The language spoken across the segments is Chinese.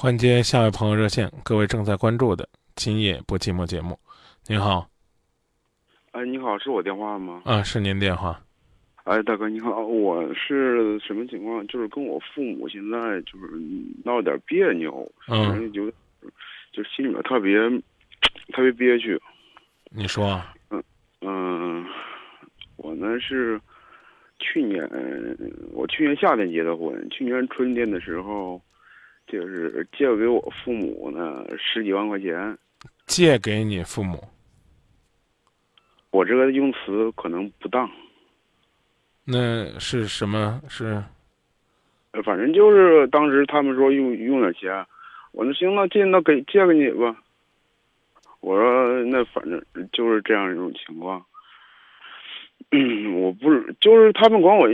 欢接下位朋友热线，各位正在关注的《今夜不寂寞》节目。您好，哎，你好，是我电话吗？啊，是您电话。哎，大哥你好，我是什么情况？就是跟我父母现在就是闹点别扭，嗯，就就心里面特别特别憋屈。你说，嗯嗯，我呢是去年我去年夏天结的婚，去年春天的时候，就是借给我父母呢十几万块钱。借给你父母？我这个用词可能不当。那是什么？是，反正就是当时他们说用用点钱，我说行，那借那给借给你吧。我说那反正就是这样一种情况。我不是，就是他们管我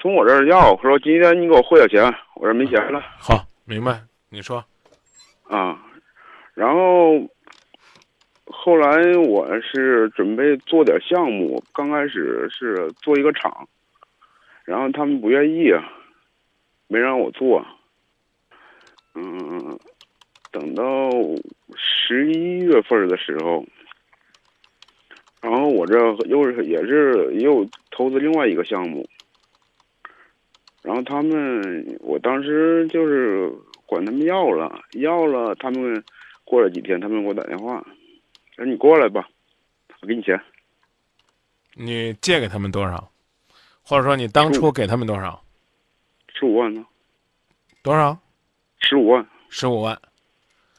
从我这儿要，说今天你给我汇点钱，我说没钱了。好，明白。你说，啊，然后后来我是准备做点项目，刚开始是做一个厂。然后他们不愿意啊，没让我做。嗯，等到十一月份的时候，然后我这又是也是又投资另外一个项目。然后他们，我当时就是管他们要了，要了，他们过了几天，他们给我打电话，说你过来吧，我给你钱。你借给他们多少？或者说你当初给他们多少？十五万呢？多少？十五万。十五万。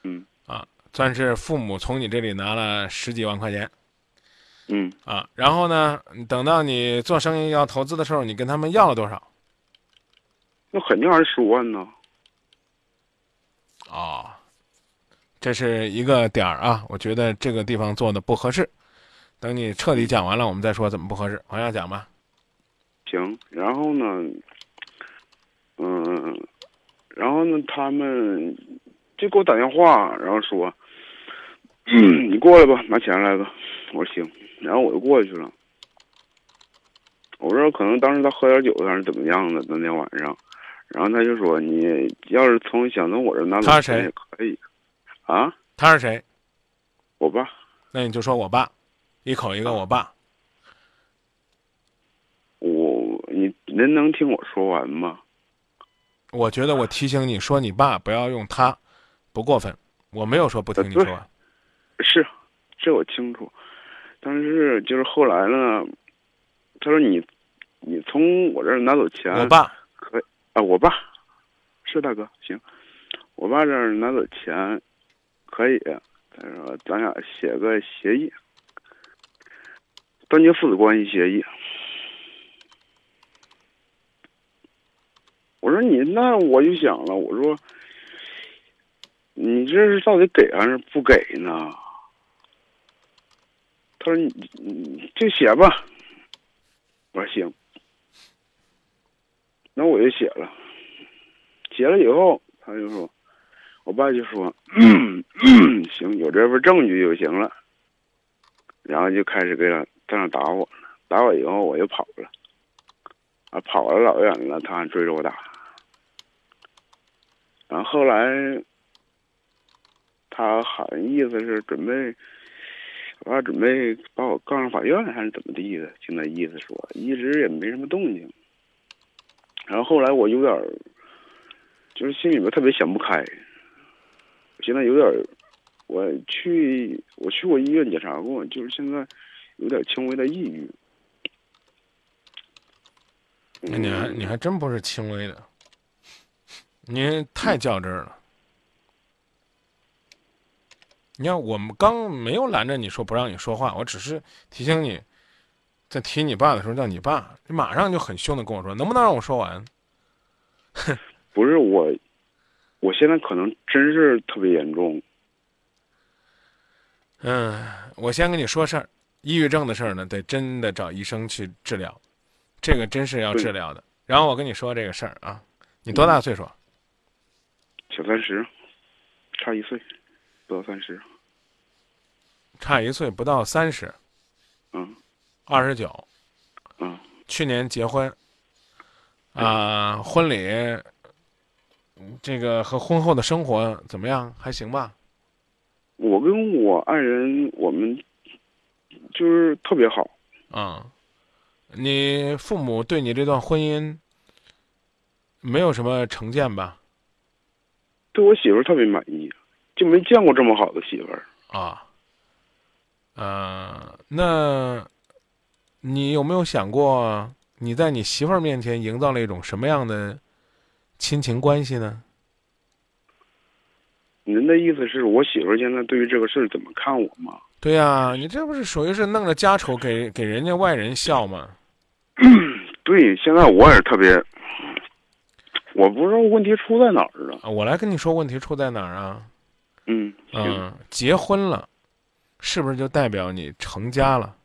嗯。啊，算是父母从你这里拿了十几万块钱。嗯。啊，然后呢？等到你做生意要投资的时候，你跟他们要了多少？那肯定还是十五万呢。哦，这是一个点儿啊！我觉得这个地方做的不合适。等你彻底讲完了，我们再说怎么不合适。往下讲吧。行，然后呢，嗯，然后呢，他们就给我打电话，然后说，你过来吧，拿钱来吧。我说行，然后我就过去了。我说可能当时他喝点酒，还是怎么样的那天晚上，然后他就说，你要是从想从我这拿走钱也可以。啊？他是谁？我爸。那你就说我爸，一口一个我爸。我你您能听我说完吗？我觉得我提醒你说你爸不要用他，不过分。我没有说不听你说完。是，这我清楚。但是就是后来呢，他说你，你从我这儿拿走钱。我爸啊，我爸是大哥，行。我爸这儿拿走钱可以，他说咱俩写个协议，断绝父子关系协议。我说你那我就想了，我说你这是到底给还是不给呢？他说你你就写吧。我说行，那我就写了。写了以后，他就说，我爸就说，行，有这份证据就行了。然后就开始给他在那打我，打我以后我就跑了，啊，跑了老远了，他还追着我打。然后后来，他好像意思是准备，我爸准备把我告上法院，还是怎么地的？就那意思说，一直也没什么动静。然后后来我有点儿，就是心里边特别想不开。现在有点儿，我去我去过医院检查过，就是现在有点轻微的抑郁。那你还你还真不是轻微的。您太较真儿了。你看，我们刚没有拦着你说不让你说话，我只是提醒你，在提你爸的时候叫你爸，你马上就很凶的跟我说：“能不能让我说完？”哼，不是我，我现在可能真是特别严重。嗯，我先跟你说事儿，抑郁症的事儿呢，得真的找医生去治疗，这个真是要治疗的。然后我跟你说这个事儿啊，你多大岁数？小三十，差一岁，不到三十。差一岁不到三十。嗯。二十九。嗯。去年结婚。啊，婚礼这个和婚后的生活怎么样？还行吧？我跟我爱人，我们就是特别好。啊，你父母对你这段婚姻没有什么成见吧？对我媳妇儿特别满意，就没见过这么好的媳妇儿。啊，呃，那你有没有想过，你在你媳妇儿面前营造了一种什么样的亲情关系呢？您的意思是我媳妇儿现在对于这个事儿怎么看我吗？对呀、你这不是属于是弄着家丑给给人家外人笑吗？对，现在我也是特别，我不知道问题出在哪儿了。啊，我来跟你说问题出在哪儿啊？嗯，行，嗯，结婚了，是不是就代表你成家了？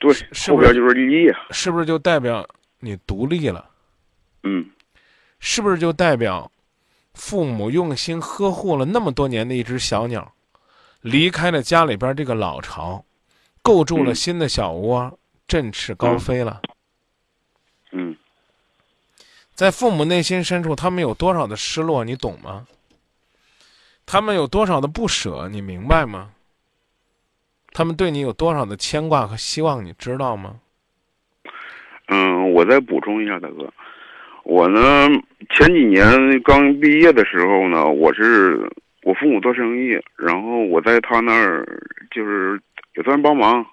对，是不是就是立业。是不是就代表你独立了？嗯，是不是就代表父母用心呵护了那么多年的一只小鸟，离开了家里边这个老巢，构筑了嗯新的小窝，振翅高飞了？嗯，在父母内心深处，他们有多少的失落，你懂吗？他们有多少的不舍，你明白吗？他们对你有多少的牵挂和希望，你知道吗？嗯，我再补充一下，大哥，我呢前几年刚毕业的时候呢，我是我父母做生意，然后我在他那儿就是也算帮忙。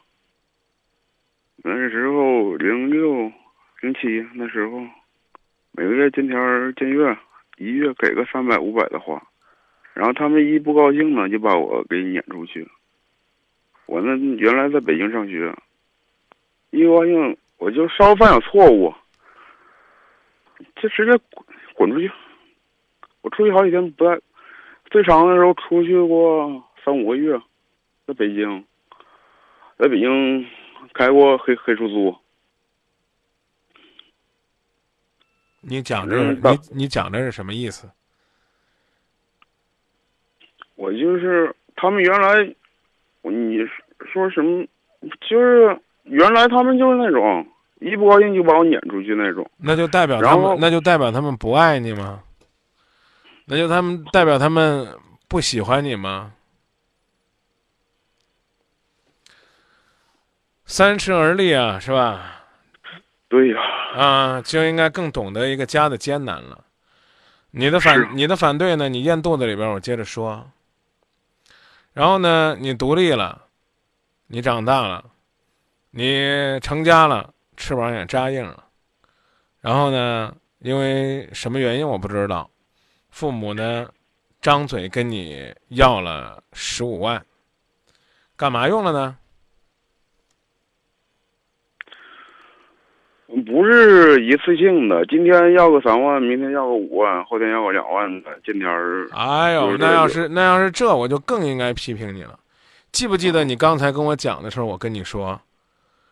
那时候零六零七那时候，每个月见天儿见月，一月给个三百五百的花，然后他们一不高兴呢，就把我给撵出去。我那原来在北京上学，一不高兴我就稍微犯点错误，就直接滚滚出去。我出去好几天不在，最长的时候出去过三五个月，在北京，在北京开过黑黑出租。你讲这你你讲这是什么意思？我就是他们原来，我你说什么？就是原来他们就是那种一不高兴就把我撵出去那种。那就代表他们，那就代表他们不爱你吗？那就他们代表他们不喜欢你吗？三十而立啊，是吧？对呀、啊，就应该更懂得一个家的艰难了。你的反你的反对呢？你咽肚子里边，我接着说。然后呢，你独立了，你长大了，你成家了，翅膀也扎硬了。然后呢，因为什么原因我不知道，父母呢，张嘴跟你要了十五万，干嘛用了呢？不是一次性的，今天要个三万，明天要个五万，后天要个两万的，今天儿哎呦，那要是那要是这，我就更应该批评你了。记不记得你刚才跟我讲的时候，我跟你说，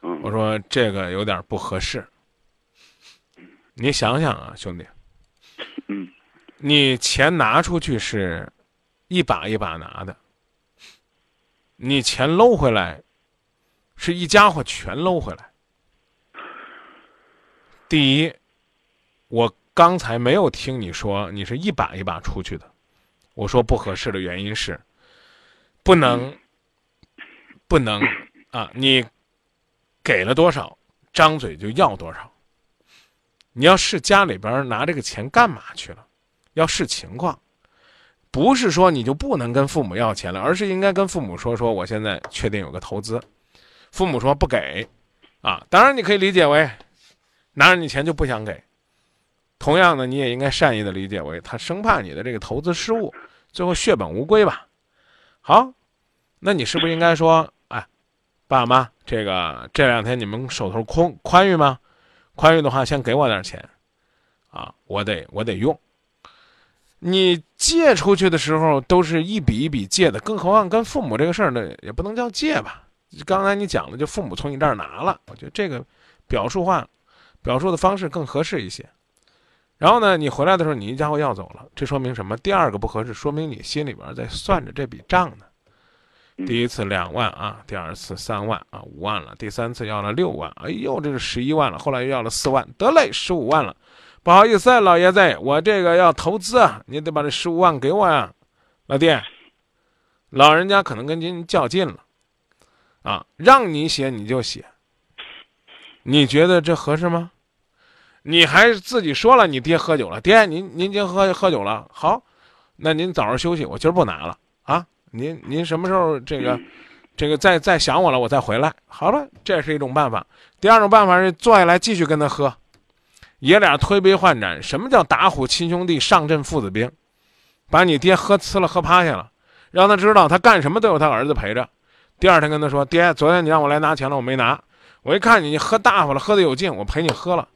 嗯，我说这个有点不合适。你想想啊，兄弟，嗯，你钱拿出去是一把一把拿的，你钱搂回来是一家伙全搂回来。第一，我刚才没有听你说你是一把一把出去的，我说不合适的原因是，不能，不能啊，你给了多少，张嘴就要多少。你要是家里边拿这个钱干嘛去了，要视情况，不是说你就不能跟父母要钱了，而是应该跟父母说说，我现在确定有个投资，父母说不给，啊，当然你可以理解为拿着你钱就不想给。同样的，你也应该善意的理解为他生怕你的这个投资失误，最后血本无归吧。好，那你是不是应该说，哎，爸妈，这个这两天你们手头宽宽裕吗？宽裕的话，先给我点钱，啊，我得我得用。你借出去的时候都是一笔一笔借的，更何况跟父母这个事儿呢，也不能叫借吧。刚才你讲的，就父母从你这儿拿了，我觉得这个表述话、表述的方式更合适一些。然后呢，你回来的时候，你一家伙要走了，这说明什么？第二个不合适，说明你心里边在算着这笔账呢。嗯第一次两万啊，第二次三万啊，五万了，第三次要了六万，哎呦，这是十一万了，后来又要了四万，得嘞，十五万了，不好意思，老爷子，我这个要投资啊，你得把这十五万给我呀，老弟。老人家可能跟您较劲了，啊，让你写你就写，你觉得这合适吗？你还自己说了，你爹喝酒了，爹，您您今喝喝酒了，好，那您早上休息，我今儿不拿了啊。您您什么时候这个，这个再再想我了，我再回来。好了，这是一种办法。第二种办法是坐下来继续跟他喝，爷俩推杯换盏。什么叫打虎亲兄弟，上阵父子兵？把你爹喝呲了，喝趴下了。让他知道，他干什么都有他儿子陪着。第二天跟他说：“爹，昨天你让我来拿钱了，我没拿。我一看你，你喝大发了，喝的有劲，我陪你喝了。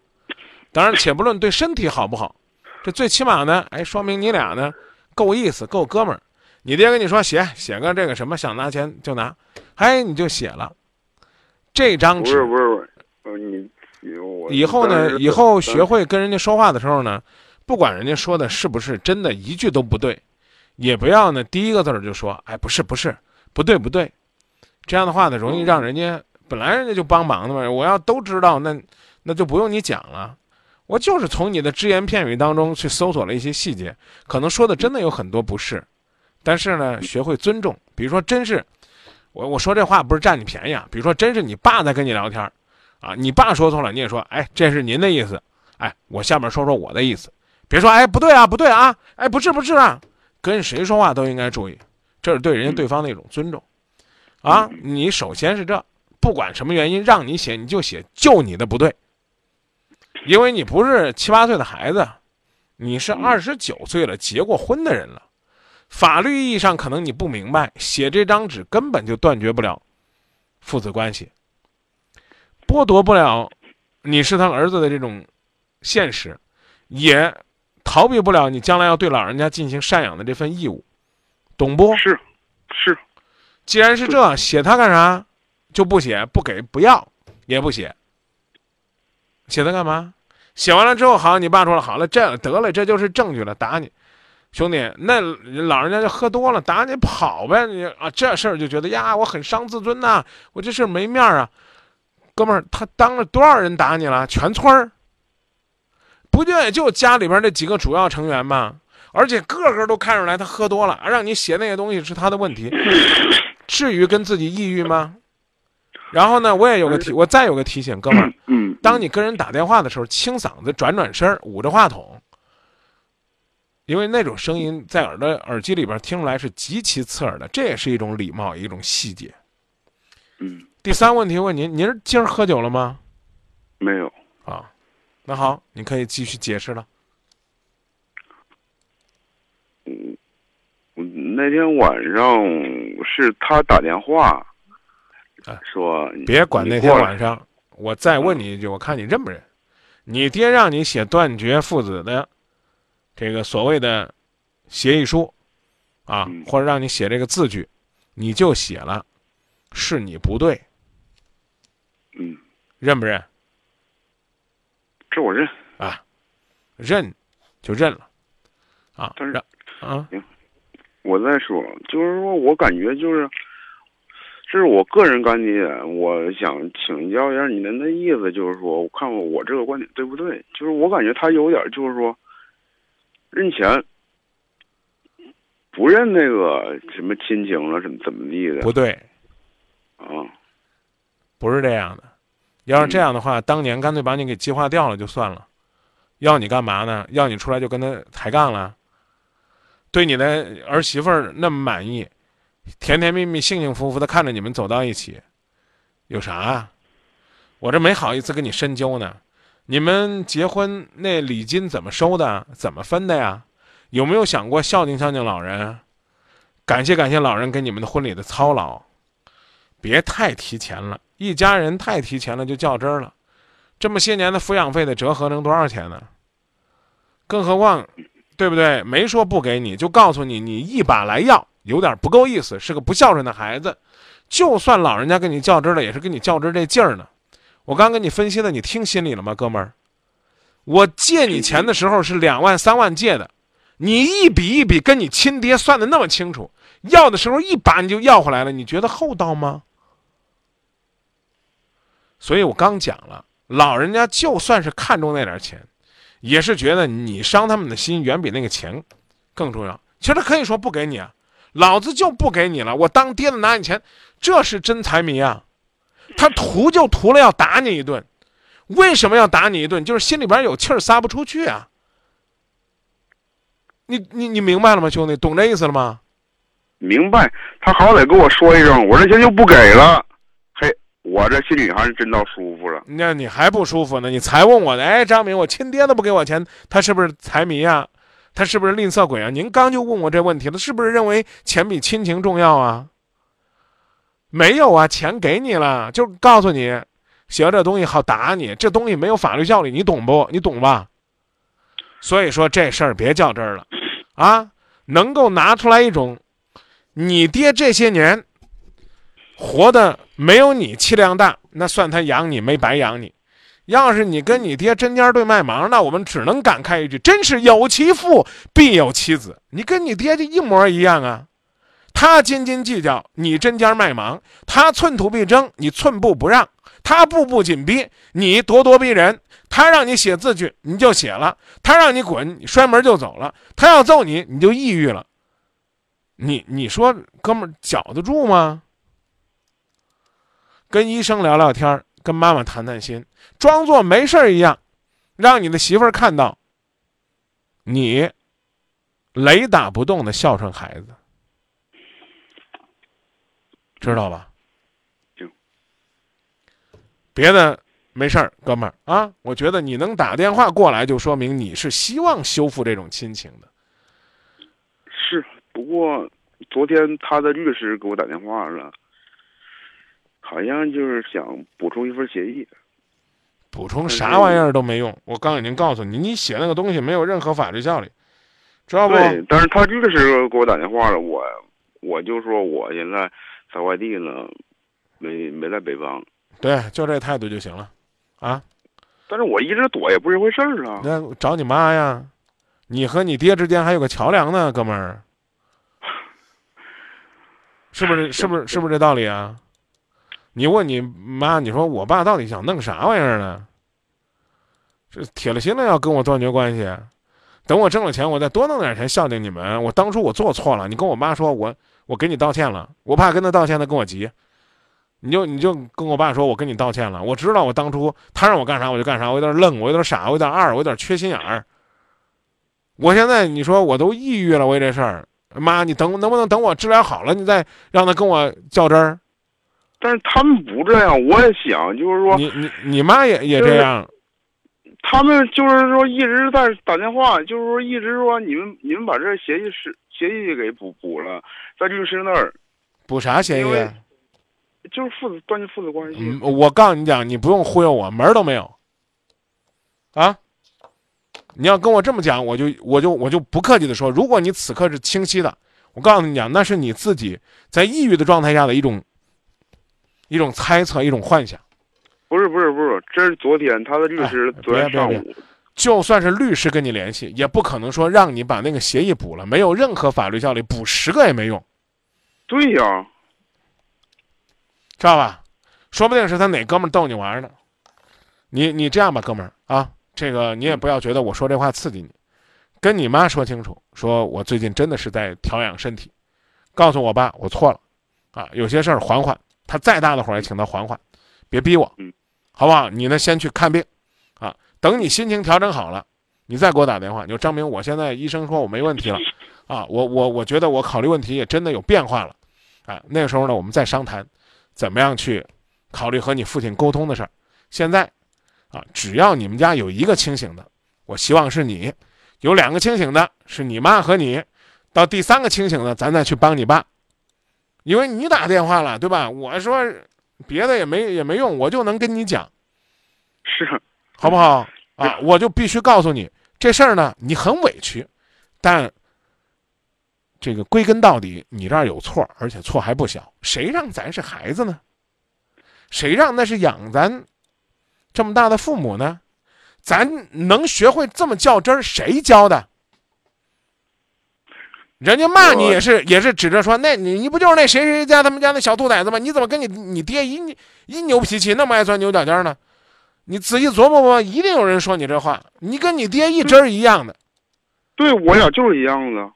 当然，且不论对身体好不好，这最起码呢，哎，说明你俩呢够意思，够哥们儿。你爹跟你说写写个这个什么，想拿钱就拿，哎，你就写了这张纸。不是不是不是，你以后呢，以后学会跟人家说话的时候呢，不管人家说的是不是真的，一句都不对。”也不要呢，第一个字儿就说，哎，不是不是，不对不对，这样的话呢，容易让人家本来人家就帮忙的嘛，我要都知道，那那就不用你讲了，我就是从你的只言片语当中去搜索了一些细节，可能说的真的有很多不是，但是呢，学会尊重，比如说真是，我我说这话不是占你便宜啊，比如说真是你爸在跟你聊天，啊，你爸说错了，你也说，哎，这是您的意思，哎，我下面说说我的意思，别说，哎，不对啊，不对啊，哎，不是不是啊。跟谁说话都应该注意，这是对人家对方的一种尊重，啊！你首先是这，不管什么原因让你写，你就写就你的不对，因为你不是七八岁的孩子，你是二十九岁了，结过婚的人了，法律意义上可能你不明白，写这张纸根本就断绝不了父子关系，剥夺不了你是他儿子的这种现实，也。逃避不了你将来要对老人家进行赡养的这份义务，懂不？是，是。既然是这，写他干啥？就不写，不给，不要，也不写。写他干嘛？写完了之后，好，你爸说了，好了，这得了，这就是证据了，打你，兄弟，那老人家就喝多了，打你跑呗，你啊，这事儿就觉得呀，我很伤自尊呐，我这事儿没面啊，哥们儿，他当着多少人打你了？全村儿。不就也就家里边那几个主要成员吗？而且个个都看出来他喝多了，让你写那些东西是他的问题，至于跟自己抑郁吗？然后呢，我也有个提，我再有个提醒，哥们儿，当你跟人打电话的时候，清嗓子，转转身，捂着话筒，因为那种声音在耳朵耳机里边听出来是极其刺耳的，这也是一种礼貌，一种细节。嗯。第三问题问您，您今儿喝酒了吗？没有。啊。那好，你可以继续解释了。嗯，那天晚上是他打电话，说别管那天晚上，我再问你一句，我看你认不认？你爹让你写断绝父子的这个所谓的协议书啊，或者让你写这个字据，你就写了，是你不对。嗯，认不认？这我认啊，认就认了啊。但是啊，行，我再说，就是说我感觉就是，这是我个人观点，我想请教一下你的那意思，就是说，我看我这个观点对不对？就是我感觉他有点就是说，认钱不认那个什么亲情了，怎么怎么地的？不对，啊，不是这样的。要是这样的话，当年干脆把你给计划掉了就算了，要你干嘛呢？要你出来就跟他抬杠了？对你的儿媳妇儿那么满意，甜甜蜜蜜、幸幸福福的看着你们走到一起，有啥啊？我这没好意思跟你深究呢。你们结婚那礼金怎么收的？怎么分的呀？有没有想过孝敬孝敬老人？感谢感谢老人给你们的婚礼的操劳？别太提前了。一家人太提前了就较真儿了，这么些年的抚养费得折合成多少钱呢？更何况，对不对？没说不给你，就告诉你，你一把来要，有点不够意思，是个不孝顺的孩子。就算老人家跟你较真了，也是跟你较真这劲儿呢。我刚跟你分析的，你听心里了吗，哥们儿？我借你钱的时候是两万三万借的，你一笔一笔跟你亲爹算的那么清楚，要的时候一把你就要回来了，你觉得厚道吗？所以我刚讲了，老人家就算是看中那点钱，也是觉得你伤他们的心远比那个钱更重要。其实他可以说不给你啊，老子就不给你了，我当爹的拿你钱，这是真财迷啊！他图就图了要打你一顿，为什么要打你一顿？就是心里边有气儿撒不出去啊！你你你明白了吗，兄弟？懂这意思了吗？明白，他好歹跟我说一声，我这钱就不给了。我这心里还是真倒舒服了。那你还不舒服呢？你才问我呢？哎，张明，我亲爹都不给我钱，他是不是财迷啊？他是不是吝啬鬼啊？您刚就问我这问题了，是不是认为钱比亲情重要啊？没有啊，钱给你了，就告诉你，写这东西好打你，这东西没有法律效力，你懂不？你懂吧？所以说这事儿别较真儿了，啊，能够拿出来一种，你爹这些年活的没有你气量大，那算他养你没白养你。要是你跟你爹针尖对麦芒，那我们只能感慨一句：真是有其父必有其子。你跟你爹就一模一样啊，他斤斤计较，你针尖麦芒；他寸土必争，你寸步不让；他步步紧逼，你咄咄逼人；他让你写字据，你就写了；他让你滚，你摔门就走了；他要揍你，你就抑郁了。你你说，哥们儿搅得住吗？跟医生聊聊天儿。跟妈妈谈谈心，装作没事儿一样，让你的媳妇儿看到你雷打不动的孝顺孩子，知道吧？行，别的没事儿，哥们儿啊，我觉得你能打电话过来，就说明你是希望修复这种亲情的。是，不过昨天他的律师给我打电话了。好像就是想补充一份协议，补充啥玩意儿都没用。我刚已经告诉你，你写那个东西没有任何法律效力，知道不？对，但是他律师给我打电话了，我我就说我现在在外地呢，没没在北方。对，就这态度就行了，啊。但是我一直躲也不是一回事儿啊。那找你妈呀，你和你爹之间还有个桥梁呢，哥们儿，是不是？是不是？是不是这道理啊？你问你妈，你说我爸到底想弄啥玩意儿呢？这铁了心了要跟我断绝关系，等我挣了钱，我再多弄点钱孝敬你们。我当初我做错了，你跟我妈说，我我给你道歉了。我怕跟他道歉，他跟我急，你就你就跟我爸说，我跟你道歉了。我知道我当初他让我干啥我就干啥，我有点愣，我有点傻，我有点二，我有点缺心眼儿。我现在你说我都抑郁了，为这事儿，妈，你等能不能等我治疗好了，你再让他跟我较真儿？但是他们不这样，我也想，就是说，你你你妈也也这样，他们就是说一直在打电话，就是说一直说你们你们把这协议是协议给补补了，在律师那儿补啥协议？就是父子断绝父子关系。嗯，我告诉你讲，你不用忽悠我，门儿都没有。啊，你要跟我这么讲，我就我就我就不客气的说，如果你此刻是清晰的，我告诉你讲，那是你自己在抑郁的状态下的一种。一种猜测，一种幻想，不是不是不是，这是昨天他的律师昨天上午，就算是律师跟你联系，也不可能说让你把那个协议补了，没有任何法律效力，补十个也没用。对呀，知道吧？说不定是他哪哥们逗你玩呢。你你这样吧，哥们儿啊，这个你也不要觉得我说这话刺激你，跟你妈说清楚，说我最近真的是在调养身体，告诉我爸我错了，啊，有些事儿缓缓。他再大的火也请他缓缓，别逼我，好不好？你呢，先去看病，啊，等你心情调整好了，你再给我打电话。你说张明，我现在医生说我没问题了，啊，我我我觉得我考虑问题也真的有变化了，啊，那个时候呢，我们再商谈，怎么样去考虑和你父亲沟通的事儿。现在，啊，只要你们家有一个清醒的，我希望是你；有两个清醒的，是你妈和你；到第三个清醒的，咱再去帮你爸。因为你打电话了，对吧？我说别的也没也没用，我就能跟你讲，是，好不好啊？我就必须告诉你这事儿呢，你很委屈，但这个归根到底，你这儿有错，而且错还不小。谁让咱是孩子呢？谁让那是养咱这么大的父母呢？咱能学会这么较真儿，谁教的？人家骂你也是也是指着说，那你你不就是那谁谁家他们家那小兔崽子吗？你怎么跟你你爹一一牛脾气，那么爱钻牛角尖呢？你仔细琢磨琢磨，一定有人说你这话。你跟你爹一针一样的，对我俩就是一样的。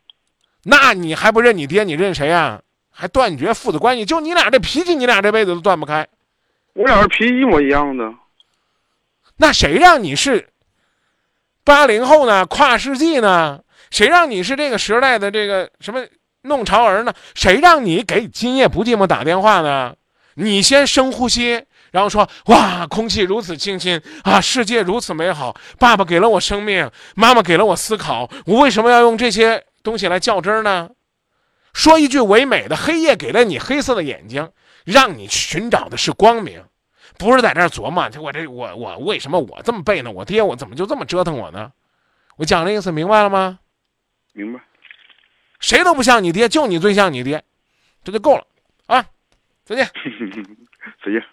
那你还不认你爹？你认谁呀？还断绝父子关系？就你俩这脾气，你俩这辈子都断不开。我俩是脾气一模一样的。那谁让你是八零后呢？跨世纪呢？谁让你是这个时代的这个什么弄潮儿呢？谁让你给今夜不寂寞打电话呢？你先深呼吸，然后说：“哇，空气如此清新啊，世界如此美好。爸爸给了我生命，妈妈给了我思考，我为什么要用这些东西来较真儿呢？”说一句唯美的：“黑夜给了你黑色的眼睛，让你寻找的是光明，不是在这儿琢磨。我这我我为什么我这么背呢？我爹我怎么就这么折腾我呢？我讲的意思明白了吗？明白。谁都不像你爹，就你最像你爹，这就够了啊！再见。再见。